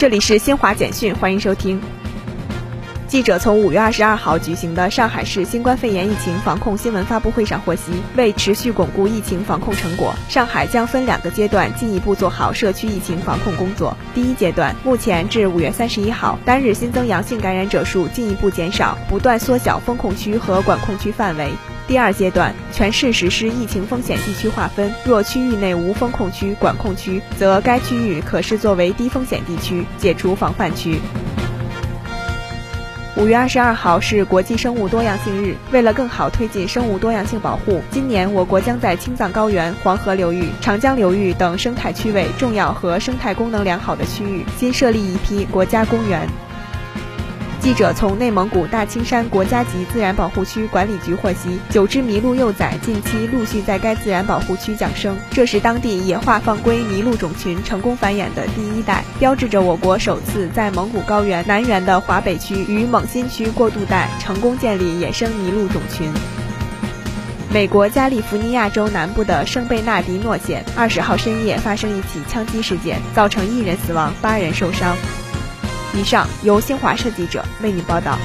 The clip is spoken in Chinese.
这里是新华简讯，欢迎收听。记者从五月二十二号举行的上海市新冠肺炎疫情防控新闻发布会上获悉，为持续巩固疫情防控成果，上海将分两个阶段进一步做好社区疫情防控工作。第一阶段，目前至五月三十一号，单日新增阳性感染者数进一步减少，不断缩小封控区和管控区范围。第二阶段，全市实施疫情风险地区划分，若区域内无封控区、管控区，则该区域可视作为低风险地区，解除防范区。五月二十二号是国际生物多样性日。为了更好推进生物多样性保护，今年我国将在青藏高原、黄河流域、长江流域等生态区位重要和生态功能良好的区域新设立一批国家公园。记者从内蒙古大青山国家级自然保护区管理局获悉，九只麋鹿幼崽近期陆续在该自然保护区降生，这是当地野化放归麋鹿种群成功繁衍的第一代，标志着我国首次在蒙古高原南缘的华北区与蒙新区过渡带成功建立野生麋鹿种群。美国加利福尼亚州南部的圣贝纳迪诺县二十号深夜发生一起枪击事件，造成一人死亡，八人受伤。以上由新华社记者为您报道。